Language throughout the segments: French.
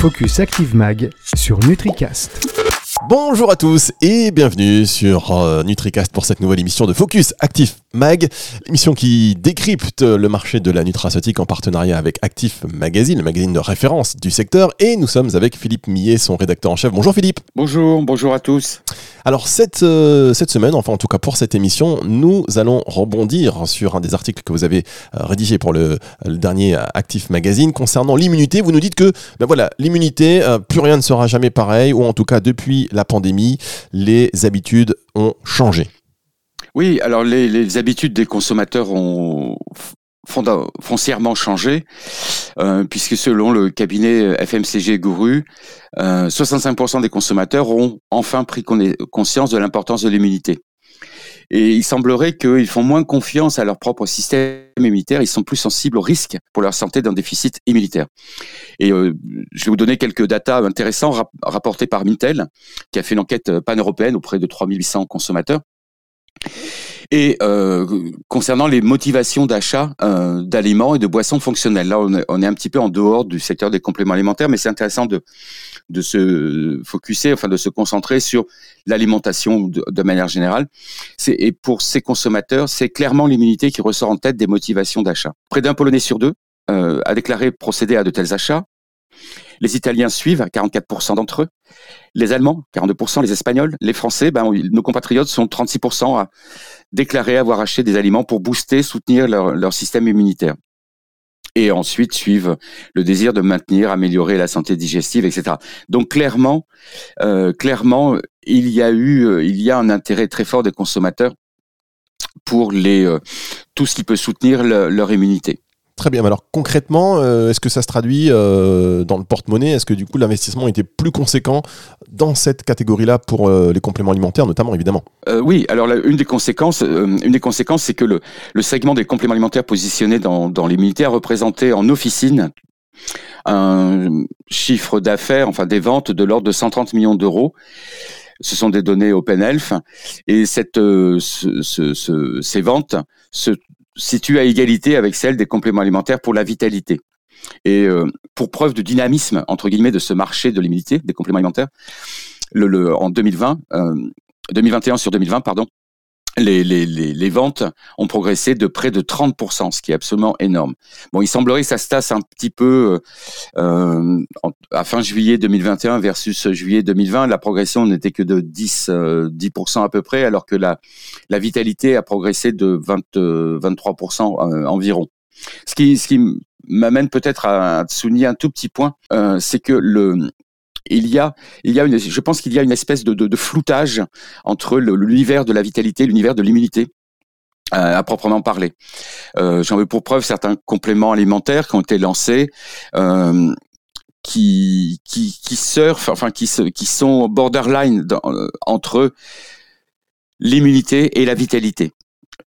Focus Active Mag sur NutriCast. Bonjour à tous et bienvenue sur euh, NutriCast pour cette nouvelle émission de Focus Actif Mag, l'émission qui décrypte le marché de la nutraceutique en partenariat avec Actif Magazine, le magazine de référence du secteur. Et nous sommes avec Philippe Millet, son rédacteur en chef. Bonjour Philippe. Bonjour, bonjour à tous. Alors cette, euh, cette semaine, enfin en tout cas pour cette émission, nous allons rebondir sur un des articles que vous avez euh, rédigé pour le, le dernier Actif Magazine concernant l'immunité. Vous nous dites que ben voilà, l'immunité, plus rien ne sera jamais pareil, ou en tout cas depuis la pandémie, les habitudes ont changé. Oui, alors les, habitudes des consommateurs ont foncièrement changé, euh, puisque selon le cabinet FMCG Gouru, 65% euh, des consommateurs ont enfin pris conscience de l'importance de l'immunité. Et il semblerait qu'ils font moins confiance à leur propre système immunitaire, ils sont plus sensibles au risque pour leur santé d'un déficit immunitaire. Et euh, je vais vous donner quelques datas intéressants rapportés par Mintel, qui a fait une enquête pan-européenne auprès de 3800 consommateurs. Et euh, concernant les motivations d'achat euh, d'aliments et de boissons fonctionnelles, là on est, un petit peu en dehors du secteur des compléments alimentaires, mais c'est intéressant de, de se focuser, enfin de se concentrer sur l'alimentation de, manière générale. Et pour ces consommateurs, c'est clairement l'immunité qui ressort en tête des motivations d'achat. Près d'un Polonais sur deux euh, a déclaré procéder à de tels achats. Les Italiens suivent, 44% d'entre eux. Les Allemands, 42%. Les Espagnols, les Français, ben, nos compatriotes sont 36% à déclarer avoir acheté des aliments pour booster, soutenir leur, système immunitaire. Et ensuite suivent le désir de maintenir, améliorer la santé digestive, etc. Donc clairement, euh, clairement, il y a eu, euh, il y a un intérêt très fort des consommateurs pour les euh, tout ce qui peut soutenir leur immunité. Très bien. Alors concrètement, euh, est-ce que ça se traduit euh, dans le porte-monnaie? Est-ce que du coup l'investissement était plus conséquent dans cette catégorie-là pour euh, les compléments alimentaires, notamment évidemment? Oui. Alors une des conséquences, une des conséquences, c'est que le, segment des compléments alimentaires positionnés dans, l'immunité a représenté en officine un chiffre d'affaires, enfin des ventes de l'ordre de 130 millions d'euros. Ce sont des données OpenElf et cette, ces ventes se situe à égalité avec celle des compléments alimentaires pour la vitalité. Et euh, pour preuve de dynamisme, entre guillemets, de ce marché de l'immunité des compléments alimentaires, le, en 2020, 2021 euh, sur 2020, pardon, les, ventes ont progressé de près de 30%, ce qui est absolument énorme. Bon, il semblerait que ça se tasse un petit peu euh, à fin juillet 2021 versus juillet 2020. La progression n'était que de 10, 10% à peu près, alors que la, vitalité a progressé de 20, 23% environ. Ce qui, m'amène peut-être à souligner un tout petit point, euh, c'est que le, il y a, il y a une, je pense qu'il y a une espèce de, de, floutage entre l'univers de la vitalité, l'univers de l'immunité. Euh, à proprement parler. Euh, J'en veux pour preuve certains compléments alimentaires qui ont été lancés, euh, qui, qui, qui surfent, enfin qui, qui sont borderline euh, entre l'immunité et la vitalité.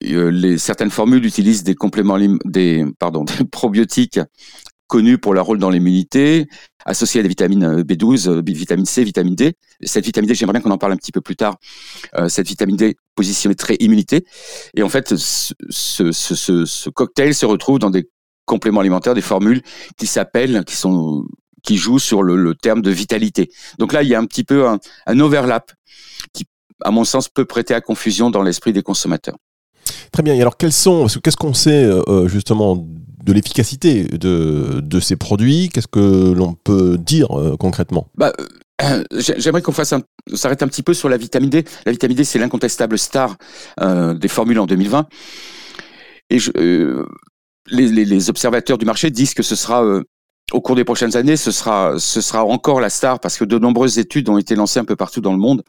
Euh, les, certaines formules utilisent des compléments, des, pardon, des probiotiques connu pour leur rôle dans l'immunité, associé à des vitamines B12, euh, vitamine C, vitamine D. Cette vitamine D, j'aimerais bien qu'on en parle un petit peu plus tard. Euh, cette vitamine D positionnée très immunité. Et en fait, ce, cocktail se retrouve dans des compléments alimentaires, des formules qui s'appellent, qui sont qui jouent sur le, terme de vitalité. Donc là, il y a un petit peu un, overlap qui, à mon sens, peut prêter à confusion dans l'esprit des consommateurs. Très bien. Et alors, quels sont, qu'est-ce qu'on sait euh, justement de l'efficacité de, ces produits Qu'est-ce que l'on peut dire euh, concrètement? Bah, euh, J'aimerais qu'on s'arrête un petit peu sur la vitamine D. La vitamine D, c'est l'incontestable star euh, des formules en 2020. Et les, observateurs du marché disent que ce sera au cours des prochaines années, ce sera encore la star parce que de nombreuses études ont été lancées un peu partout dans le monde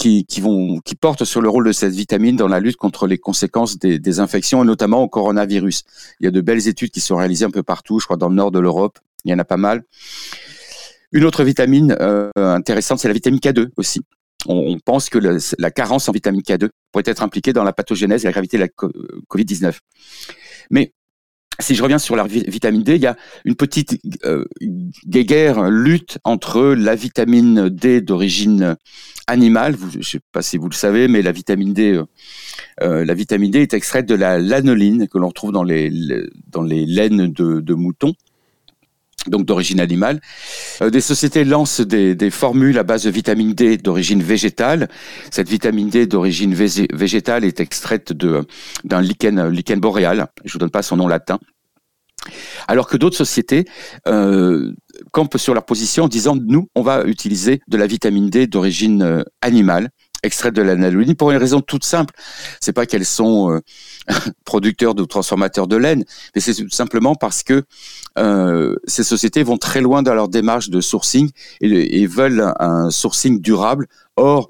qui, qui vont, qui portent sur le rôle de cette vitamine dans la lutte contre les conséquences des, des infections et notamment au coronavirus. Il y a de belles études qui sont réalisées un peu partout, je crois dans le nord de l'Europe, il y en a pas mal. Une autre vitamine euh, intéressante, c'est la vitamine K2 aussi. On, pense que la carence en vitamine K2 pourrait être impliquée dans la pathogénèse et la gravité de la Covid-19. Mais si je reviens sur la vitamine D, il y a une petite euh, guéguerre, lutte entre la vitamine D d'origine animale, je ne sais pas si vous le savez, mais la vitamine D, euh, euh, la vitamine D est extraite de la lanoline que l'on trouve dans les, dans les laines de moutons. Donc d'origine animale. Euh, des sociétés lancent des, formules à base de vitamine D d'origine végétale. Cette vitamine D d'origine végétale est extraite d'un lichen, lichen boréal. Je vous donne pas son nom latin. Alors que d'autres sociétés euh, campent sur leur position en disant nous, on va utiliser de la vitamine D d'origine euh, animale extraite de l'analyse pour une raison toute simple. C'est pas qu'elles sont euh, producteurs ou transformateurs de laine, mais c'est simplement parce que euh, ces sociétés vont très loin dans leur démarche de sourcing et, veulent un sourcing durable. Or,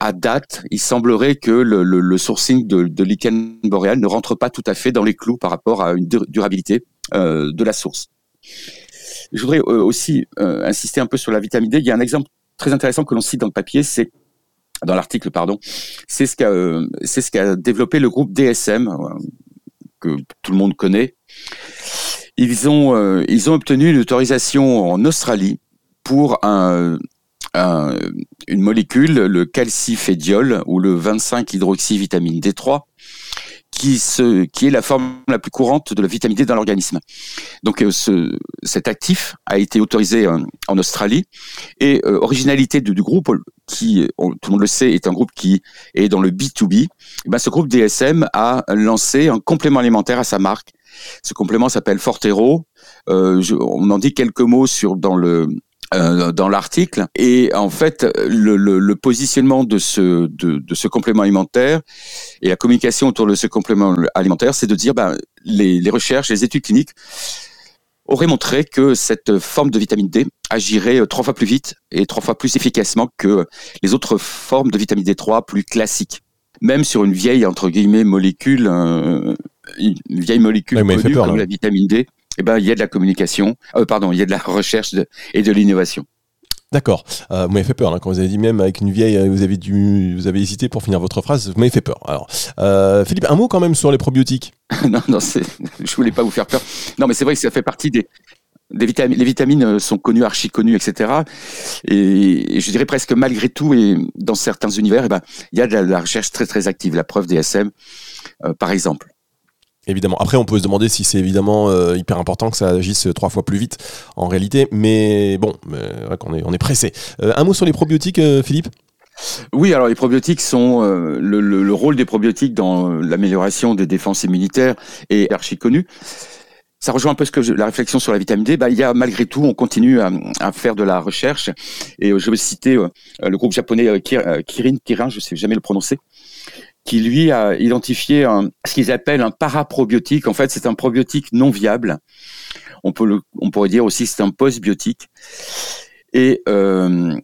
à date, il semblerait que le, sourcing de, de lichen boréal ne rentre pas tout à fait dans les clous par rapport à une durabilité euh, de la source. Je voudrais aussi insister un peu sur la vitamine D. Il y a un exemple très intéressant que l'on cite dans le papier, c'est dans l'article, pardon, c'est ce qu'a euh, ce développé le groupe DSM euh, que tout le monde connaît. Ils ont euh, ils ont obtenu une autorisation en Australie pour un, une molécule, le calcifédiol ou le 25 hydroxyvitamine D3, qui, se, qui est la forme la plus courante de la vitamine D dans l'organisme. Donc euh, ce, cet actif a été autorisé en, en Australie et euh, originalité du, du, groupe qui, tout le monde le sait, est un groupe qui est dans le B2B. Eh ben, ce groupe DSM a lancé un complément alimentaire à sa marque. Ce complément s'appelle Fortero. Euh, je, on en dit quelques mots sur dans le euh, dans l'article. Et en fait, le, le, le positionnement de ce, de, de, ce complément alimentaire et la communication autour de ce complément alimentaire, c'est de dire ben, les, les recherches, les études cliniques auraient montré que cette forme de vitamine D agirait trois fois plus vite et trois fois plus efficacement que les autres formes de vitamine D3 plus classiques. Même sur une vieille, entre guillemets, molécule, euh, une vieille molécule connue comme la vitamine D, eh ben, il y a de la communication, euh, pardon, il y a de la recherche et de l'innovation. D'accord. Euh, vous m'avez fait peur hein, quand vous avez dit même avec une vieille, euh, vous avez dû, vous avez hésité pour finir votre phrase. Vous m'avez fait peur. Alors, euh, Philippe, un mot quand même sur les probiotiques. non, non, je voulais pas vous faire peur. Non, mais c'est vrai que ça fait partie des, des vitamines. Les vitamines sont connues, archi connues, etc. Et, je dirais presque malgré tout, et dans certains univers, eh ben, il y a de la, recherche très très active. La preuve des SM, euh, par exemple. Évidemment. Après, on peut se demander si c'est évidemment euh, hyper important que ça agisse trois fois plus vite en réalité. Mais bon, euh, on, est, pressé. Euh, un mot sur les probiotiques, Philippe? Oui, alors les probiotiques sont le, le, rôle des probiotiques dans l'amélioration des défenses immunitaires est archi connu. Ça rejoint un peu ce que la réflexion sur la vitamine D. Bah, il y a malgré tout, on continue à, à faire de la recherche. Et je vais citer le groupe japonais Kirin, Kirin, je sais jamais le prononcer, qui lui a identifié ce qu'ils appellent un paraprobiotique. En fait, c'est un probiotique non viable. On peut on pourrait dire aussi que c'est un postbiotique et euh,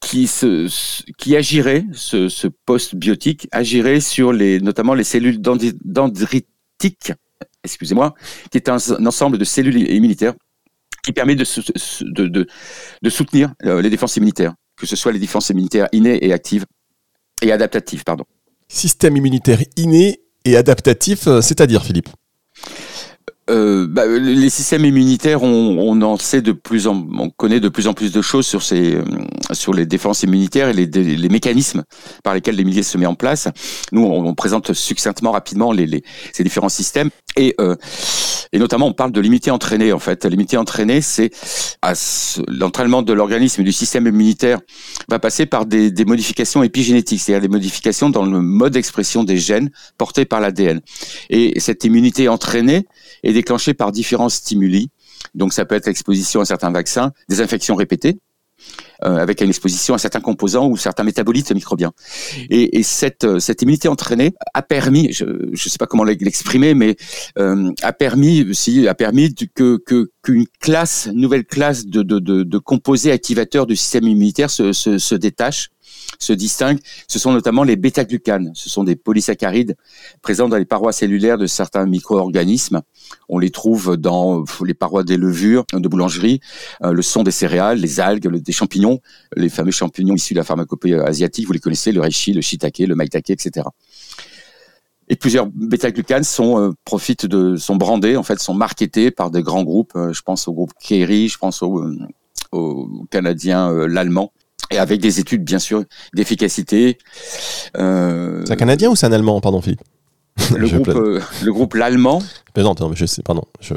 qui agirait ce, postbiotique agirait sur les notamment les cellules dendritiques, excusez-moi, qui est un, ensemble de cellules immunitaires qui permet de, de soutenir euh, les défenses immunitaires, que ce soit les défenses immunitaires innées et actives et adaptatives, pardon système immunitaire inné et adaptatif, euh, c'est-à-dire Philippe? Euh, bah, les systèmes immunitaires, on, on, en sait de plus en, on connaît de plus en plus de choses sur ces, euh, sur les défenses immunitaires et les, les, mécanismes par lesquels les se met en place. Nous, on, on présente succinctement, rapidement les, les, ces différents systèmes et euh, et notamment on parle de l'immunité entraînée. En fait, l'immunité entraînée, c'est l'entraînement de l'organisme et du système immunitaire va passer par des, des modifications épigénétiques, c'est-à-dire des modifications dans le mode d'expression des gènes portés par l'ADN. Et cette immunité entraînée est déclenchée par différents stimuli. Donc ça peut être l'exposition à certains vaccins, des infections répétées, euh, avec une exposition à certains composants ou certains métabolites microbiens. Et, et cette, euh, immunité entraînée a permis, je ne sais pas comment l'exprimer, mais euh, a permis, a permis que qu'une classe, nouvelle classe de, composés activateurs du système immunitaire se détache se distinguent, ce sont notamment les bêta-glucanes. Ce sont des polysaccharides présents dans les parois cellulaires de certains micro-organismes. On les trouve dans les parois des levures de boulangerie, euh, le son des céréales, les algues, des champignons, les fameux champignons issus de la pharmacopée asiatique, vous les connaissez, le reishi, le shiitake, le maitake, etc. Et plusieurs bêta-glucanes sont euh, profitent de sont brandés en fait sont marketés par des grands groupes. Euh, je pense au groupe Kerry, je pense au canadien l'allemand et avec des études bien sûr d'efficacité. Euh... C'est un Canadien ou c'est un Allemand, pardon Philippe le, groupe, euh, le groupe l'allemand. Mais je sais, pardon. Je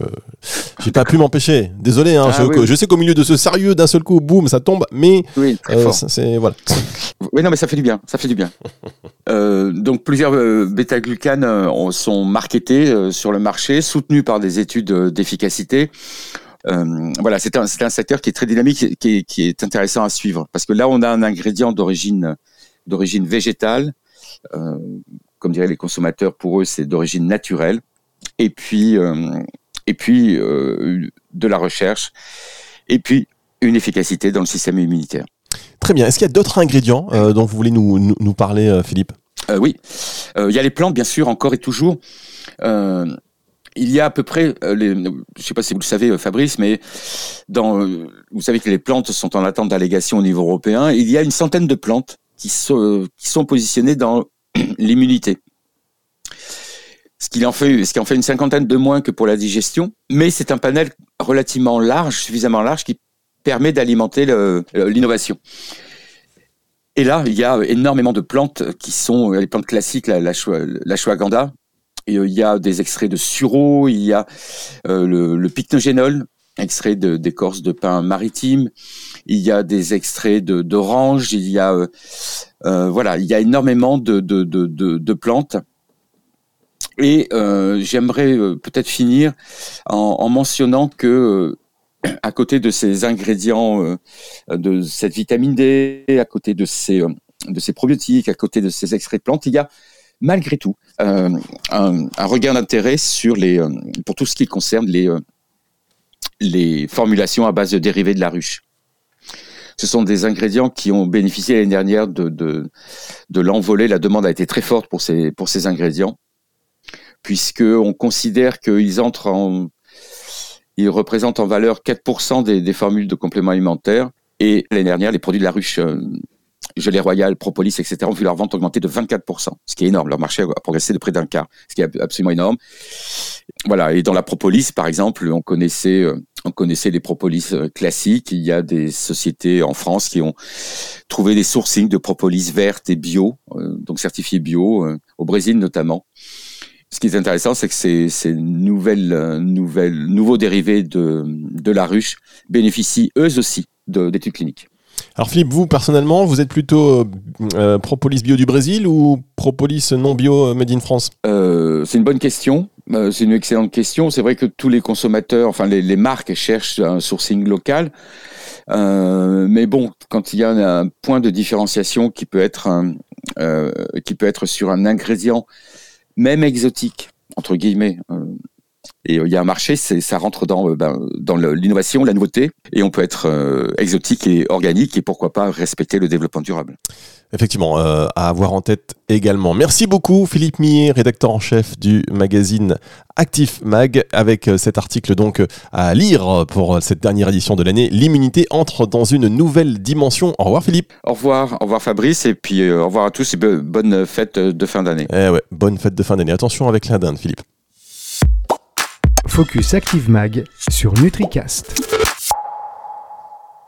j'ai pas pu m'empêcher. Désolé, hein, Ah, je, oui, oui. je sais qu'au milieu de ce sérieux, d'un seul coup, boum, ça tombe, mais Oui, très euh, c'est voilà. Oui, non, mais ça fait du bien. Ça fait du bien. Euh, donc, plusieurs bêta-glucanes ont- sont marketés sur le marché, soutenus par des études d'efficacité. Euh, voilà, c'est un, secteur qui est très dynamique, qui est, qui est intéressant à suivre, parce que là, on a un ingrédient d'origine d'origine végétale. Euh, comme diraient les consommateurs, pour eux, c'est d'origine naturelle. Et puis, euh, et puis euh, de la recherche. Et puis une efficacité dans le système immunitaire. Très bien. Est-ce qu'il y a d'autres ingrédients dont vous voulez nous, nous, nous parler, Philippe? Oui, il y a les plantes, bien sûr, encore et toujours. Il y a à peu près, euh, je ne sais pas si vous le savez, euh, Fabrice, mais dans, euh, vous savez que les plantes sont en attente d'allégation au niveau européen. Il y a une centaine de plantes qui sont, positionnées dans l'immunité. Ce qui, en fait, une cinquantaine de moins que pour la digestion, mais c'est un panel relativement large, suffisamment large, qui permet d'alimenter l'innovation. Et là, il y a énormément de plantes qui sont les plantes classiques, la, la, il y a des extraits de sureau, il y a euh, le, le pycnogénol, extrait de- d'écorce de pin maritime. Il y a des extraits de- d'orange. Il y a euh, euh, voilà, il y a énormément de, de, de, de, de plantes. Et euh, j'aimerais euh, peut-être finir en, en mentionnant que euh, à côté de ces ingrédients euh, de cette vitamine D, à côté de euh, de ces probiotiques, à côté de ces extraits de plantes, il y a malgré tout euh, un, un regard d'intérêt sur les, euh, pour tout ce qui concerne les, euh, les formulations à base de dérivés de la ruche. Ce sont des ingrédients qui ont bénéficié l'année dernière de, de, l'envolée. La demande a été très forte pour ces, pour ces ingrédients, puisqu'on considère qu'ils entrent en, ils représentent en valeur 4% des, des formules de compléments alimentaires. Et l'année dernière, les produits de la ruche, gelée royale, propolis, etc., ont vu leur vente augmenter de 24%, ce qui est énorme. Leur marché a progressé de près d'un quart, ce qui est absolument énorme. Voilà. Et dans la propolis, par exemple, on connaissait, euh, on connaissait les propolis euh, classiques. Il y a des sociétés en France qui ont trouvé des sourcings de propolis vertes et bio, euh, donc certifiés bio, au Brésil notamment. Ce qui est intéressant, c'est que ces, ces nouvelles, nouvelles, nouveaux dérivés de, de la ruche bénéficient eux aussi de- d'études cliniques. Alors Philippe, vous personnellement, vous êtes plutôt euh, euh, propolis bio du Brésil ou propolis non bio euh, made in France? C'est une bonne question. C'est une excellente question. C'est vrai que tous les consommateurs, enfin les, marques cherchent un sourcing local. Mais bon, quand il y a un, point de différenciation qui peut être sur un ingrédient, même exotique entre guillemets, et euh, il y a un marché, c'est ça rentre dans euh, ben, dans l'innovation, la nouveauté, et on peut être euh, exotique et organique et pourquoi pas respecter le développement durable. Effectivement, euh, à avoir en tête également. Merci beaucoup Philippe Millet, rédacteur en chef du magazine Actif Mag, avec cet article donc à lire pour cette dernière édition de l'année. L'immunité entre dans une nouvelle dimension. Au revoir Philippe. Au revoir, au revoir Fabrice, et puis euh, au revoir à tous et bonne fête de fin d'année. Eh ouais, bonne fête de fin d'année. Attention avec la dinde Philippe. Focus Active Mag sur NutriCast.